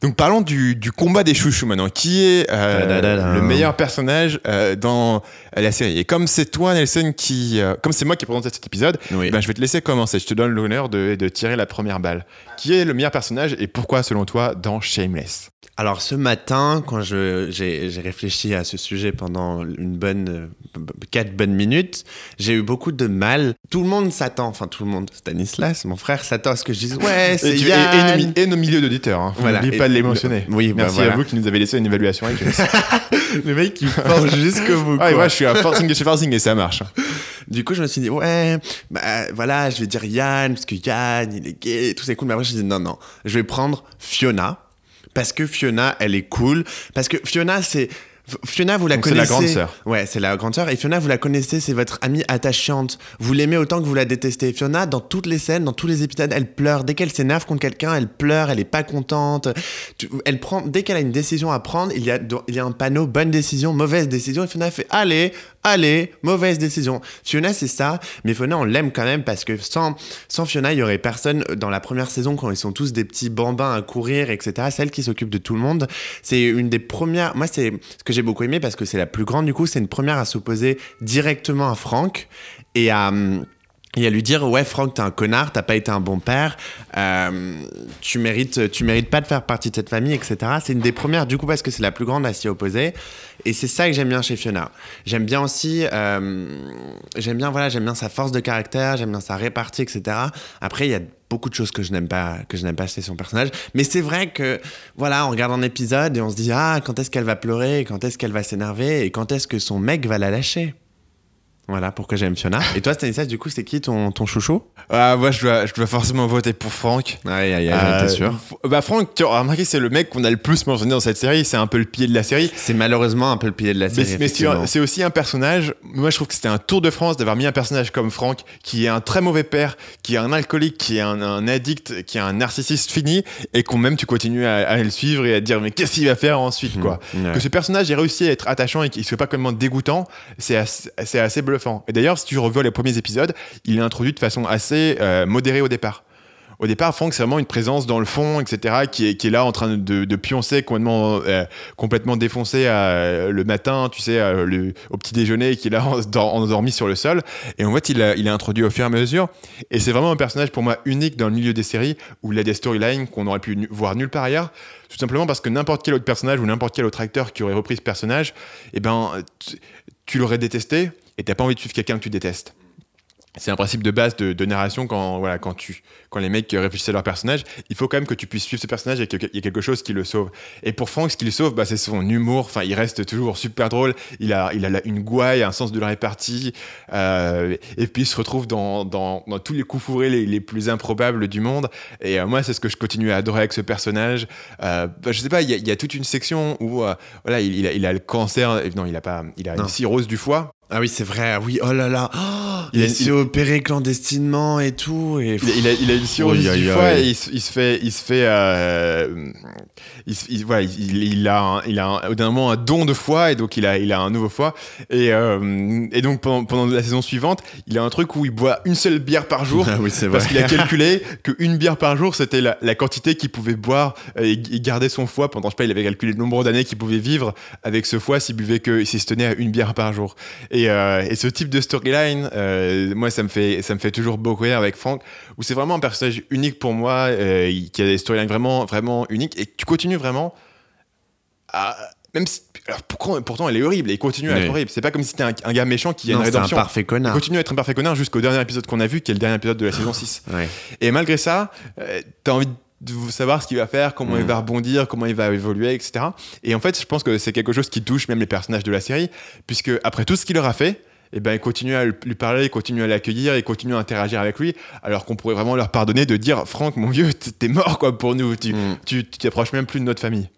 A: donc parlons du, du combat des chouchous maintenant. Qui est euh, le meilleur personnage euh, dans la série? Et comme c'est toi Nelson qui, comme c'est moi qui présente cet épisode,
B: Oui.
A: ben, je vais te laisser commencer. Je te donne l'honneur de, de tirer la première balle. Qui est le meilleur personnage et pourquoi selon toi dans Shameless?
B: Alors ce matin, quand j'ai réfléchi à ce sujet pendant une bonne quatre bonnes minutes, j'ai eu beaucoup de mal. Tout le monde s'attend, enfin tout le monde, Stanislas, mon frère s'attend à ce que je dise ouais c'est
A: et-
B: Yann.
A: et et nos milieux d'auditeurs. Hein.
B: Voilà.
A: N'oublie
B: Et
A: pas de les
B: le-
A: mentionner.
B: oui, bah,
A: Merci
B: voilà.
A: à vous qui nous avez laissé une évaluation. avec
B: le mec qui force jusqu'au bout.
A: Ah, et moi, je suis à forcing chez forcing et ça marche.
B: Du coup, je me suis dit, ouais, bah voilà, je vais dire Yann, parce que Yann, il est gay, tout c'est cool. Mais après, je me suis dit, non, non, je vais prendre Fiona, parce que Fiona, elle est cool. Parce que Fiona, c'est. Fiona, vous la
A: Donc, c'est la
B: connaissez.
A: grande sœur.
B: Ouais, c'est la grande sœur. Et Fiona, vous la connaissez, c'est votre amie attachante. Vous l'aimez autant que vous la détestez. Fiona, dans toutes les scènes, dans tous les épisodes, elle pleure. Dès qu'elle s'énerve contre quelqu'un, elle pleure, elle est pas contente. Elle prend, dès qu'elle a une décision à prendre, il y a, il y a un panneau bonne décision, mauvaise décision. Et Fiona fait allez, allez, mauvaise décision. Fiona, c'est ça. Mais Fiona, on l'aime quand même parce que sans, sans Fiona, il y aurait personne dans la première saison quand ils sont tous des petits bambins à courir, etc. Celle qui s'occupe de tout le monde. C'est une des premières. Moi, c'est ce que j'ai beaucoup aimé parce que c'est la plus grande. Du coup, c'est une première à s'opposer directement à Franck et à. hum, et à lui dire ouais Franck t'es un connard t'as pas été un bon père euh, tu mérites tu mérites pas de faire partie de cette famille etc c'est une des premières du coup parce que c'est la plus grande à s'y opposer. Et c'est ça que j'aime bien chez Fiona. J'aime bien aussi euh, j'aime bien voilà j'aime bien sa force de caractère j'aime bien sa répartie etc après il y a beaucoup de choses que je n'aime pas que je n'aime pas chez son personnage. Mais c'est vrai que voilà on regarde un épisode et on se dit ah quand est-ce qu'elle va pleurer quand est-ce qu'elle va s'énerver et quand est-ce que son mec va la lâcher? Voilà pourquoi j'aime Fiona. Et toi, Stanislas, du coup, c'est qui ton, ton chouchou?
A: Ah, moi, je dois, je dois forcément voter pour Franck.
B: Aïe, aïe,
A: Euh,
B: t'es sûr?
A: Bah Franck, tu as remarqué, c'est le mec qu'on a le plus mentionné dans cette série. C'est un peu le pied de la série.
B: C'est malheureusement un peu le pilier de la série.
A: mais c'est aussi un personnage. Moi, je trouve que c'était un tour de France d'avoir mis un personnage comme Franck, qui est un très mauvais père, qui est un alcoolique, qui est un, un addict, qui est un narcissiste fini, et qu'on même tu continues à, à le suivre et à te dire mais qu'est-ce qu'il va faire ensuite, quoi?
B: Ouais.
A: Que ce personnage ait réussi à être attachant et qu'il soit pas complètement dégoûtant, c'est assez, c'est assez bluffant. Et d'ailleurs, si tu revois les premiers épisodes, il est introduit de façon assez euh, modérée au départ. Au départ, Franck, c'est vraiment une présence dans le fond, etc., qui est, là en train de, pioncer complètement, euh, complètement défoncé euh, le matin, tu sais, au petit déjeuner, qui est là endor- endormi sur le sol. Et en fait, il, a- il est introduit au fur et à mesure. Et c'est vraiment un personnage pour moi unique dans le milieu des séries où il a des storylines qu'on aurait pu voir nulle part ailleurs. Tout simplement parce que n'importe quel autre personnage ou n'importe quel autre acteur qui aurait repris ce personnage, eh ben, tu l'aurais détesté et t'as pas envie de suivre quelqu'un que tu détestes. C'est un principe de base de, de narration quand, voilà, quand, tu, quand les mecs réfléchissent à leur personnage. Il faut quand même que tu puisses suivre ce personnage et qu'il y ait quelque chose qui le sauve. Et pour Franck, ce qui le sauve, bah, c'est son humour. Enfin, il reste toujours super drôle. Il a, il a une gouaille, un sens de la répartie. Euh, et puis, il se retrouve dans, dans, dans tous les coups fourrés les, les plus improbables du monde. Et euh, moi, c'est ce que je continue à adorer avec ce personnage. Euh, bah, je sais pas, il y, a- il y a toute une section où euh, voilà, il, il a, il a le cancer. Non, il a pas. Il a
B: Non.
A: une cirrhose du foie.
B: Ah oui, c'est vrai. ah Oui, oh là là. Oh,
A: Il
B: il s'est opéré clandestinement et tout. Et...
A: Il a, il a, il a une cirrhose du foie et il, se- fait, il se fait, euh, il, voilà, il, a, un, il a un, au dernier moment un don de foie et donc il a, il a un nouveau foie et, euh, et donc pendant, pendant la saison suivante, il a un truc où il boit une seule bière par jour.
B: Ah oui.
A: Parce qu'il a calculé qu'une bière par jour, c'était la, la quantité qu'il pouvait boire et, et garder son foie pendant, je sais pas, il avait calculé le nombre d'années qu'il pouvait vivre avec ce foie s'il buvait que, s'il se tenait à une bière par jour. Et, euh, et ce type de storyline, euh, moi, ça me fait, ça me fait toujours beaucoup rire avec Franck, où c'est vraiment un personnage unique pour moi, euh, qui a des storylines vraiment, vraiment uniques, et tu continues vraiment à. Même si, alors pourquoi- pourtant, elle est horrible, et continue à
B: Oui.
A: être horrible. C'est pas comme si c'était un, un gars méchant qui a
B: Non,
A: une
B: c'est un
A: rédemption.
B: parfait
A: Il
B: connard.
A: continue à être un parfait connard jusqu'au dernier épisode qu'on a vu, qui est le dernier épisode de la saison 6.
B: Ouais.
A: Et malgré ça, euh, t'as envie, de- savoir ce qu'il va faire, comment il va rebondir, comment il va évoluer, etc. Et en fait, je pense que c'est quelque chose qui touche même les personnages de la série, puisque après tout ce qu'il leur a fait, eh ben, il continue à lui parler, il continue à l'accueillir, il continue à interagir avec lui, alors qu'on pourrait vraiment leur pardonner de dire Franck, mon vieux, t'es mort quoi pour nous, tu
B: Mm.
A: tu t'approches même plus de notre famille.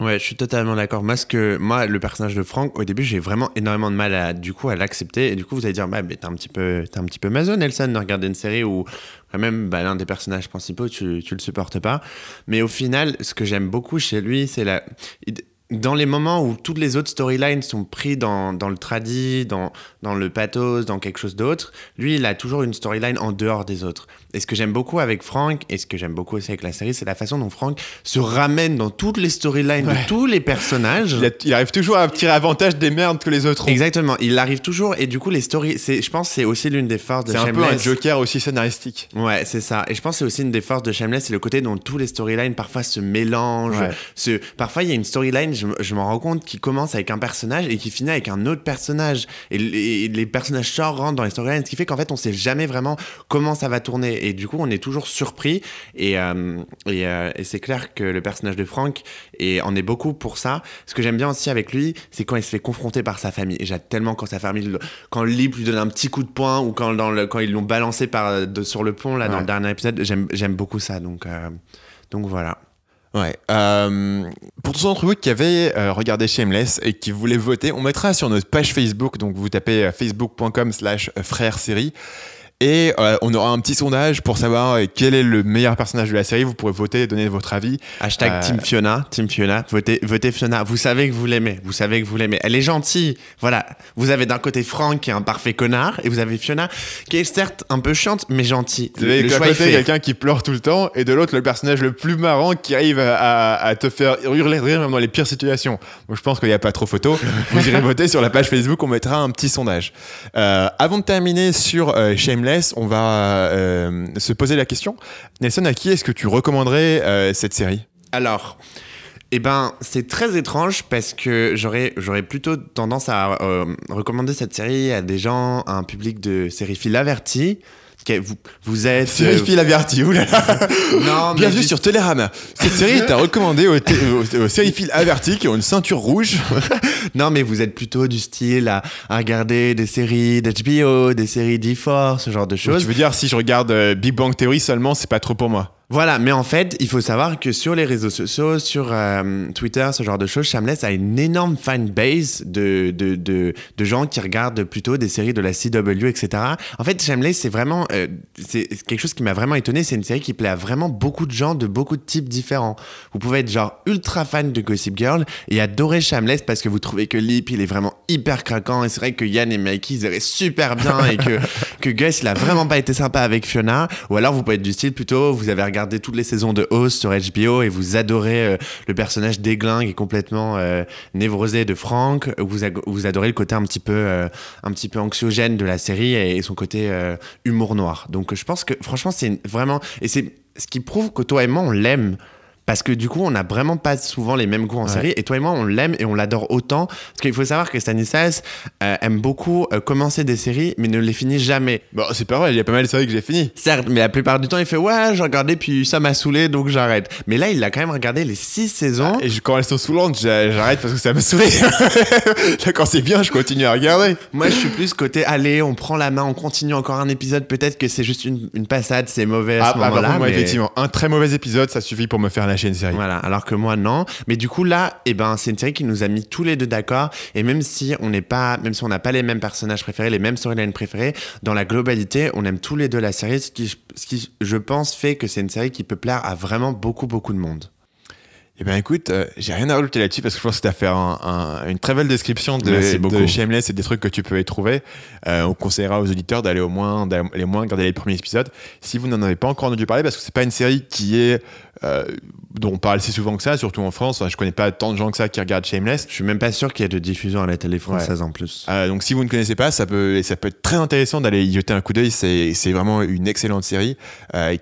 B: Ouais, je suis totalement d'accord. Moi, ce que, moi, le personnage de Frank, au début, j'ai vraiment énormément de mal à, du coup, à l'accepter. Et du coup, vous allez dire, bah, mais t'es un petit peu, t'es un petit peu Nelson, de regarder une série où, quand même, bah, l'un des personnages principaux, tu, tu le supportes pas. Mais au final, ce que j'aime beaucoup chez lui, c'est la, dans les moments où toutes les autres storylines sont pris dans, dans le tradi, dans, dans le pathos, dans quelque chose d'autre, lui, il a toujours une storyline en dehors des autres. Et ce que j'aime beaucoup avec Frank, et ce que j'aime beaucoup aussi avec la série, c'est la façon dont Frank se ramène dans toutes les storylines
A: Ouais.
B: de tous les personnages.
A: Il, a- il arrive toujours à tirer avantage des merdes que les autres ont.
B: Exactement, il arrive toujours, et du coup, les stories, je pense, que c'est aussi l'une des forces de
A: C'est un peu un
B: Shameless.
A: Joker aussi scénaristique.
B: Ouais, c'est ça. Et je pense que c'est aussi une des forces de Shameless, c'est le côté dont tous les storylines parfois se mélangent.
A: Ouais.
B: Se... Parfois, il y a une storyline, je, m'en rends compte, qui commence avec un personnage et qui finit avec un autre personnage. Et, les- et les personnages sortent, rentrent dans les storylines, ce qui fait qu'en fait, on sait jamais vraiment comment ça va tourner. Et du coup, on est toujours surpris. Et, euh, et, euh, et c'est clair que le personnage de Frank et en est beaucoup pour ça. Ce que j'aime bien aussi avec lui, c'est quand il se fait confronter par sa famille. Et j'aime tellement quand sa famille, le- quand Lip lui donne un petit coup de poing ou quand, dans le, quand ils l'ont balancé par, de, sur le pont là dans le dernier épisode, j'aime, beaucoup ça. Donc, euh, donc voilà.
A: Ouais. Euh, pour tous d'entre vous qui avaient euh, regardé Shameless et qui voulaient voter, on mettra sur notre page Facebook, donc vous tapez facebook.com slash frère série. Et euh, on aura un petit sondage pour savoir euh, quel est le meilleur personnage de la série. Vous pourrez voter, donner votre avis.
B: Hashtag
A: Euh,
B: Team Fiona, Team Fiona, votez, votez Fiona. Vous savez que vous l'aimez, vous savez que vous l'aimez. Elle est gentille. Voilà. Vous avez d'un côté Frank qui est un parfait connard et vous avez Fiona qui est certes un peu chiante mais gentille.
A: Vous avez d'un côté quelqu'un qui pleure tout le temps et de l'autre le personnage le plus marrant qui arrive à, à te faire hurler de rire même dans les pires situations. Moi je pense qu'il n'y a pas trop photo. Vous irez voter sur la page Facebook, on mettra un petit sondage. Euh, avant de terminer sur euh, On va euh, se poser la question. Nelson, à qui est-ce que tu recommanderais euh, cette série?
B: Alors, eh ben, c'est très étrange parce que j'aurais, j'aurais plutôt tendance à euh, recommander cette série à des gens, à un public de sériphiles avertis. Que Vous, vous êtes. euh,
A: Série averti, oulala
B: non,
A: Bienvenue
B: juste-
A: sur Télérama. Cette série est à recommander aux, aux- aux sériphiles avertis qui ont une ceinture rouge.
B: Non, mais vous êtes plutôt du style à, à regarder des séries d'HBO, des séries d'e-force, ce genre de choses.
A: Tu veux dire, si je regarde euh, Big Bang Theory seulement, c'est pas trop pour moi.
B: Voilà, mais en fait, il faut savoir que sur les réseaux sociaux, sur euh, Twitter, ce genre de choses, Shameless a une énorme fan base de, de, de, de gens qui regardent plutôt des séries de la CW, etc. En fait, Shameless, c'est vraiment euh, c'est quelque chose qui m'a vraiment étonné. C'est une série qui plaît à vraiment beaucoup de gens de beaucoup de types différents. Vous pouvez être genre ultra fan de Gossip Girl et adorer Shameless parce que vous trouvez que Lip, il est vraiment hyper craquant et c'est vrai que Yann et Mikey, ils iraient super bien et que, que Gus, il a vraiment pas été sympa avec Fiona. Ou alors, vous pouvez être du style plutôt, vous avez regardé toutes les saisons de Host sur HBO et vous adorez euh, le personnage déglingue et complètement euh, névrosé de Frank. Vous, vous adorez le côté un petit peu, euh, un petit peu anxiogène de la série et, et son côté humour noir. Donc, je pense que franchement, c'est vraiment. Et c'est ce qui prouve que toi et moi, on l'aime. Parce que du coup, on n'a vraiment pas souvent les mêmes goûts en série. Et toi et moi, on l'aime et on l'adore autant. Parce qu'il faut savoir que Stanislas euh, aime beaucoup euh, commencer des séries, mais ne les finit jamais.
A: Bon, c'est pas vrai, il y a pas mal de séries que j'ai fini.
B: Certes, mais la plupart du temps, il fait Ouais, j'ai regardé, puis ça m'a saoulé, donc j'arrête. Mais là, il a quand même regardé les six saisons.
A: Et je- quand elles sont saoulantes, j'a- j'arrête parce que ça me saoule. Là, quand c'est bien, je continue à regarder.
B: Moi, je suis plus côté Allez, on prend la main, on continue encore un épisode. Peut-être que c'est juste une, une passade, c'est mauvais à
A: Ah,
B: ce
A: ah,
B: moment-là.
A: contre, moi,
B: mais-
A: effectivement, un très mauvais épisode, ça suffit pour me faire lâcher
B: Voilà, alors que moi non. Mais du coup là, eh ben c'est une série qui nous a mis tous les deux d'accord. Et même si on n'est pas, même si on n'a pas les mêmes personnages préférés, les mêmes storylines préférées, dans la globalité, on aime tous les deux la série, ce qui, ce qui je pense fait que c'est une série qui peut plaire à vraiment beaucoup beaucoup de monde.
A: Eh ben écoute, euh, j'ai rien à rajouter là-dessus parce que je pense que tu as fait un- un- une très belle description de, Shameless et des trucs que tu peux y trouver. Euh, on conseillera aux auditeurs d'aller au moins, moins regarder les premiers épisodes si vous n'en avez pas encore entendu parler parce que c'est pas une série qui est euh, dont on parle si souvent que ça, surtout en France. Enfin, je connais pas tant de gens que ça qui regardent Shameless.
B: Je suis même pas sûr qu'il y ait de diffusion à la télé française en plus.
A: Euh, donc si vous ne connaissez pas, ça peut, ça peut être très intéressant d'aller y jeter un coup d'œil. C'est vraiment une excellente série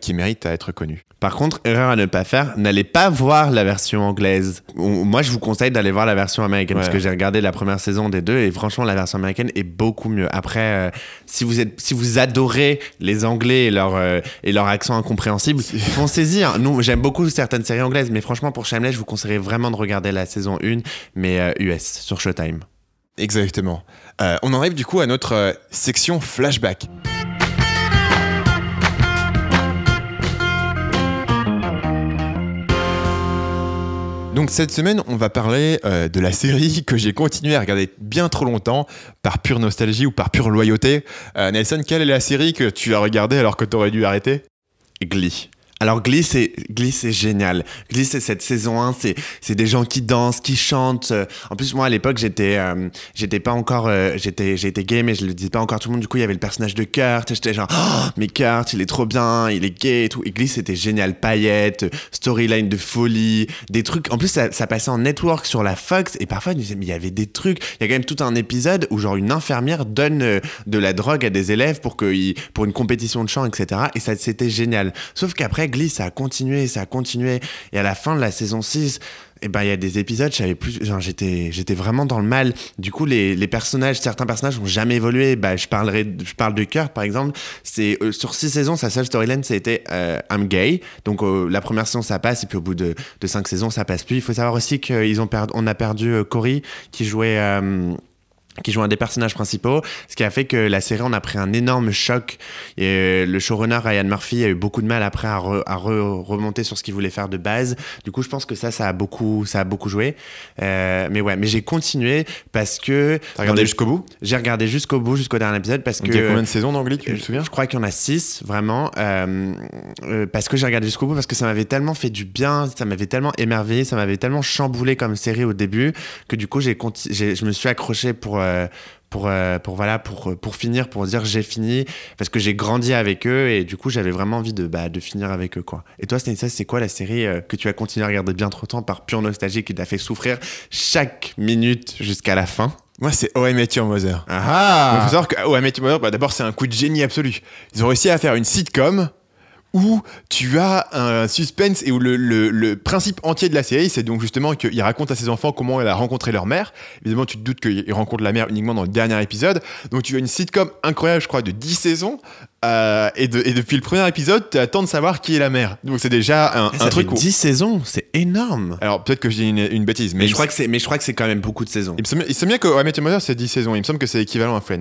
A: qui mérite à être connue.
B: Par contre, erreur à ne pas faire, n'allez pas voir la version version anglaise. On- Moi, je vous conseille d'aller voir la version américaine parce que j'ai regardé la première saison des deux et franchement, la version américaine est beaucoup mieux. Après, euh, si vous êtes, si vous adorez les Anglais et leur euh, et leur accent incompréhensible, foncez-y. hein. Nous, j'aime beaucoup certaines séries anglaises, mais franchement, pour Shameless, je vous conseillerais vraiment de regarder la saison 1, mais euh, US sur Showtime.
A: Exactement. Euh, on en arrive du coup à notre euh, section flashback. Donc cette semaine, on va parler euh, de la série que j'ai continué à regarder bien trop longtemps par pure nostalgie ou par pure loyauté. Euh, Nelson, quelle est la série que tu as regardée alors que tu aurais dû arrêter?
B: Glee. Alors Glee c'est génial. Glee c'est cette saison 1, c'est des gens qui dansent, qui chantent. Euh, En plus moi à l'époque, j'étais euh, j'étais pas encore euh, j'étais j'étais gay mais je le disais pas encore tout le monde. Du coup, il y avait le personnage de Kurt j'étais genre oh, mais Kurt, il est trop bien, il est gay et tout. Et Glee c'était génial, paillettes, storyline de folie, des trucs. En plus ça, passait en network sur la Fox et parfois il y avait des trucs, il y a quand même tout un épisode où genre une infirmière donne de la drogue à des élèves pour que pour une compétition de chant etc. Et ça c'était génial. Sauf qu'après Ça a continué, ça a continué et à la fin de la saison 6 et ben il y a des épisodes, je savais plus, j'étais vraiment dans le mal. Du coup les, les personnages, certains personnages ont jamais évolué. Bah je parlerai, je parle de Kurt par exemple. C'est euh, sur six saisons, sa seule storyline c'était euh, I'm gay. Donc euh, la première saison ça passe et puis au bout de, de cinq saisons ça passe plus. Il faut savoir aussi qu'ils ont perdu, on a perdu euh, Cory qui jouait qui joue un des personnages principaux, ce qui a fait que la série en a pris un énorme choc. Et euh, le showrunner Ryan Murphy a eu beaucoup de mal après à, re- à re- remonter sur ce qu'il voulait faire de base. Du coup, je pense que ça, ça a beaucoup, ça a beaucoup joué. Euh, mais ouais, mais j'ai continué parce que
A: T'as regardé jusqu'au bout?
B: J'ai regardé jusqu'au bout, jusqu'au dernier épisode parce
A: Il y a
B: que
A: combien de saisons d'anglais, tu te souviens?
B: je crois qu'il y en a six, vraiment. euh, euh, parce que j'ai regardé jusqu'au bout, parce que ça m'avait tellement fait du bien, ça m'avait tellement émerveillé, ça m'avait tellement chamboulé comme série au début, que du coup, j'ai- je me suis accroché pour. Euh, pour, euh, pour voilà pour, pour finir pour dire j'ai fini parce que j'ai grandi avec eux et du coup j'avais vraiment envie de, bah, de finir avec eux quoi et toi Stanislas c'est quoi la série euh, que tu as continué à regarder bien trop temps par pure nostalgie qui t'a fait souffrir chaque minute jusqu'à la fin?
A: Moi, c'est Oh I Met Your Mother.
B: ah
A: Il faut savoir que Oh Met Your Mother, bah, d'abord, c'est un coup de génie absolu. Ils ont réussi à faire une sitcom où tu as un suspense et où le, principe entier de la série, c'est donc justement qu'il raconte à ses enfants comment il a rencontré leur mère. Évidemment, tu te doutes qu'il rencontre la mère uniquement dans le dernier épisode. Donc, tu as une sitcom incroyable, je crois, de 10 saisons. Euh, et, de- et depuis le premier épisode, tu attends de savoir qui est la mère. Donc, c'est déjà un,
B: ça
A: un truc
B: fait
A: où...
B: 10 saisons c'est énorme
A: Alors, peut-être que je dis une, une bêtise, mais,
B: Mais je crois que c'est, mais je crois que c'est quand même beaucoup de saisons.
A: il me semble, il me semble bien que Your Mother, c'est 10 saisons. Il me semble que c'est équivalent à Friends.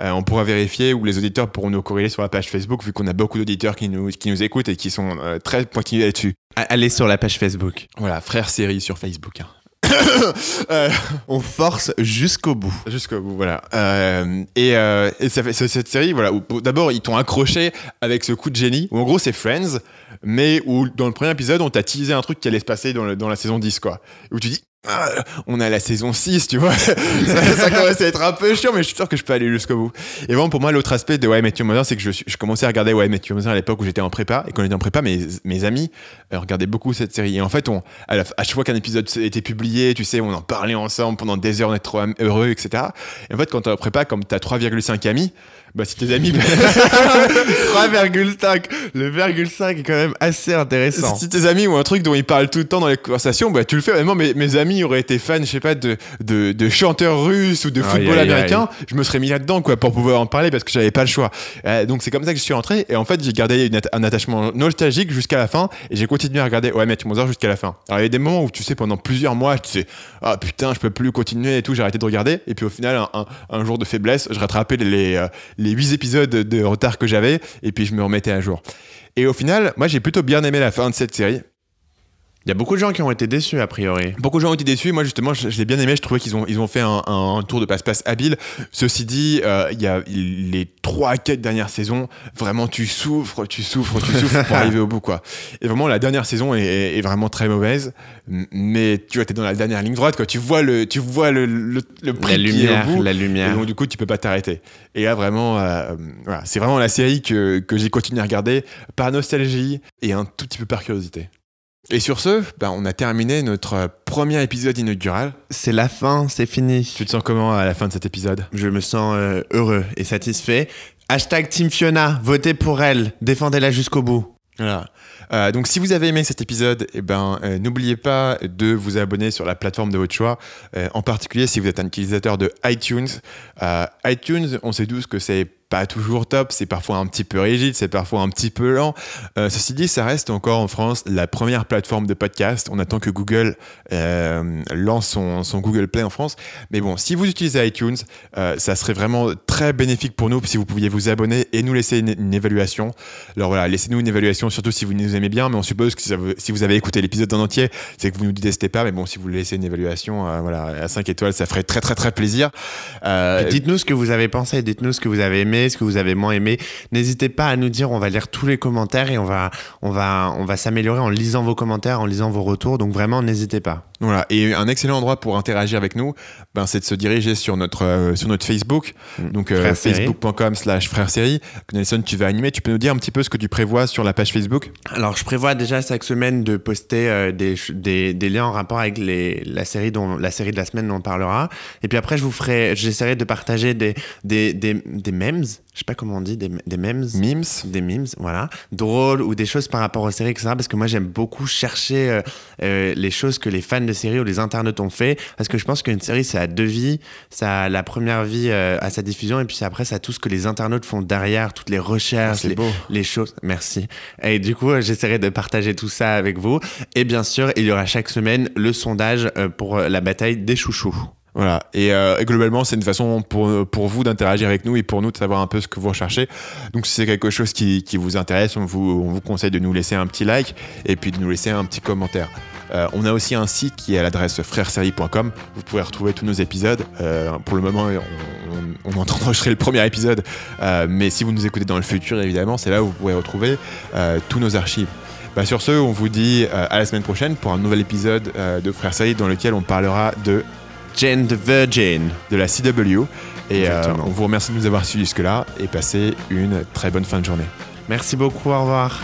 A: Euh, on pourra vérifier ou les auditeurs pourront nous corréler sur la page Facebook, vu qu'on a beaucoup d'auditeurs qui nous, qui nous écoutent et qui sont euh, très pointillés là-dessus.
B: Allez sur la page Facebook.
A: Voilà, frère série sur Facebook. hein. Euh,
B: On force jusqu'au bout.
A: Jusqu'au bout, voilà. Euh, et euh, et ça fait, cette série, voilà, où où d'abord ils t'ont accroché avec ce coup de génie, où en gros c'est Friends, mais où dans le premier épisode on t'a teasé un truc qui allait se passer dans, le- dans la saison 10, quoi. Où tu dis, ah, on a la saison 6, tu vois. ça, ça commence à être un peu chiant, mais je suis sûr que je peux aller jusqu'au bout. Et vraiment, pour moi, l'autre aspect de Met Your Mother, c'est que je, commençais à regarder Met Your Mother à l'époque où j'étais en prépa. Et quand j'étais en prépa, mes, mes amis euh, regardaient beaucoup cette série. Et en fait, on, à, la- à chaque fois qu'un épisode était publié, tu sais, on en parlait ensemble pendant des heures, on était trop heureux, etc. Et en fait, quand t'es en prépa, comme t'as 3,5 amis, bah, si tes amis,
B: 3,5. Le virgule 5 est quand même assez intéressant.
A: Si tes amis ou un truc dont ils parlent tout le temps dans les conversations, bah tu le fais. Vraiment, mes, mes amis auraient été fans, je sais pas, de, de, de chanteurs russes ou de football
B: aïe,
A: américain. Je me serais mis là-dedans, quoi, pour pouvoir en parler parce que j'avais pas le choix. Euh, donc c'est comme ça que je suis rentré. Et en fait, j'ai gardé une un attachement nostalgique jusqu'à la fin. Et j'ai continué à regarder I Met Your Mother jusqu'à la fin. Alors il y a des moments où tu sais, pendant plusieurs mois, tu sais, ah putain, je peux plus continuer et tout, j'ai arrêté de regarder. Et puis au final, un, un- un jour de faiblesse, je rattrapais les, euh, les 8 épisodes de retard que j'avais. Et puis je me remettais à jour. Et au final, moi j'ai plutôt bien aimé la fin de cette série.
B: Il y a beaucoup de gens qui ont été déçus, a priori.
A: Beaucoup de gens ont été déçus. Moi, justement, je, je l'ai bien aimé. Je trouvais qu'ils ont, ils ont fait un, un- un tour de passe-passe habile. Ceci dit, euh, il y a les trois, quatre dernières saisons. Vraiment, tu souffres, tu souffres, tu souffres pour arriver au bout, quoi. Et vraiment, la dernière saison est, est- est vraiment très mauvaise. Mais tu vois, t'es dans la dernière ligne droite, quoi. Tu vois le, tu vois le, le, le prix
B: La
A: qui est
B: lumière,
A: au bout.
B: la
A: Et
B: lumière.
A: donc, du coup, tu peux pas t'arrêter. Et là, vraiment, euh, voilà, c'est vraiment la série que, que j'ai continué à regarder par nostalgie et un tout petit peu par curiosité. Et sur ce, ben, on a terminé notre euh, premier épisode inaugural.
B: C'est la fin, c'est fini.
A: Tu te sens comment à la fin de cet épisode?
B: Je me sens euh, heureux et satisfait. Hashtag Team Fiona, votez pour elle, défendez-la jusqu'au bout.
A: Voilà. Euh, donc si vous avez aimé cet épisode, eh ben, euh, n'oubliez pas de vous abonner sur la plateforme de votre choix, euh, en particulier si vous êtes un utilisateur de iTunes. ITunes, on sait tous que c'est pas toujours top, c'est parfois un petit peu rigide, c'est parfois un petit peu lent. Euh, ceci dit, ça reste encore en France la première plateforme de podcast. On attend que Google euh, lance son, Google Play en France. Mais bon, si vous utilisez iTunes, euh, ça serait vraiment très bénéfique pour nous si vous pouviez vous abonner et nous laisser une, évaluation. Alors voilà, laissez-nous une évaluation, surtout si vous nous aimez bien, mais on suppose que si, vous- avez écouté l'épisode en entier, c'est que vous nous détestez pas. Mais bon, si vous laissez une évaluation voilà, à 5 étoiles, ça ferait très très très plaisir.
B: Dites-nous ce que vous avez pensé, dites-nous ce que vous avez aimé, ce que vous avez moins aimé. N'hésitez pas à nous dire, on va lire tous les commentaires et on va, on va, on va s'améliorer en lisant vos commentaires, en lisant vos retours. Donc vraiment, n'hésitez pas.
A: Voilà, et un excellent endroit pour interagir avec nous, ben, c'est de se diriger sur notre, euh, sur notre Facebook, donc euh, facebook.com slash frères série. Nelson, tu vas animer, tu peux nous dire un petit peu ce que tu prévois sur la page Facebook?
B: Alors, je prévois déjà chaque semaine de poster euh, des, des, des liens en rapport avec les, la, série dont, la série de la semaine dont on parlera. Et puis après, je vous ferai, j'essaierai de partager des, des, des, des memes. Je sais pas comment on dit, des, des memes.
A: Mims
B: des memes, voilà, drôles ou des choses par rapport aux séries, etc. Parce que moi, j'aime beaucoup chercher les choses que les fans de séries ou les internautes ont fait. Parce que je pense qu'une série, ça a deux vies. Ça a la première vie euh, à sa diffusion, et puis après, ça a tout ce que les internautes font derrière, toutes les recherches,
A: Ah,
B: les, choses. Merci. Et du coup, euh, j'essaierai de partager tout ça avec vous. Et bien sûr, il y aura chaque semaine le sondage euh, pour euh, la bataille des chouchous.
A: Voilà, et, euh, et globalement, c'est une façon pour, pour vous d'interagir avec nous et pour nous de savoir un peu ce que vous recherchez. Donc, si c'est quelque chose qui, qui vous intéresse, on vous, on vous conseille de nous laisser un petit like et puis de nous laisser un petit commentaire. Euh, on a aussi un site qui est à l'adresse frèresérie.com. Vous pouvez retrouver tous nos épisodes. Euh, pour le moment, on, on, on entend enregistrer le premier épisode, euh, mais si vous nous écoutez dans le futur, évidemment, c'est là où vous pourrez retrouver tous nos archives. Bah, sur ce, on vous dit à la semaine prochaine pour un nouvel épisode de Frères Série dans lequel on parlera de
B: Jane the Virgin.
A: de la CW. Et on vous remercie de nous avoir suivis jusque-là et passez une très bonne fin de journée.
B: Merci beaucoup, au revoir.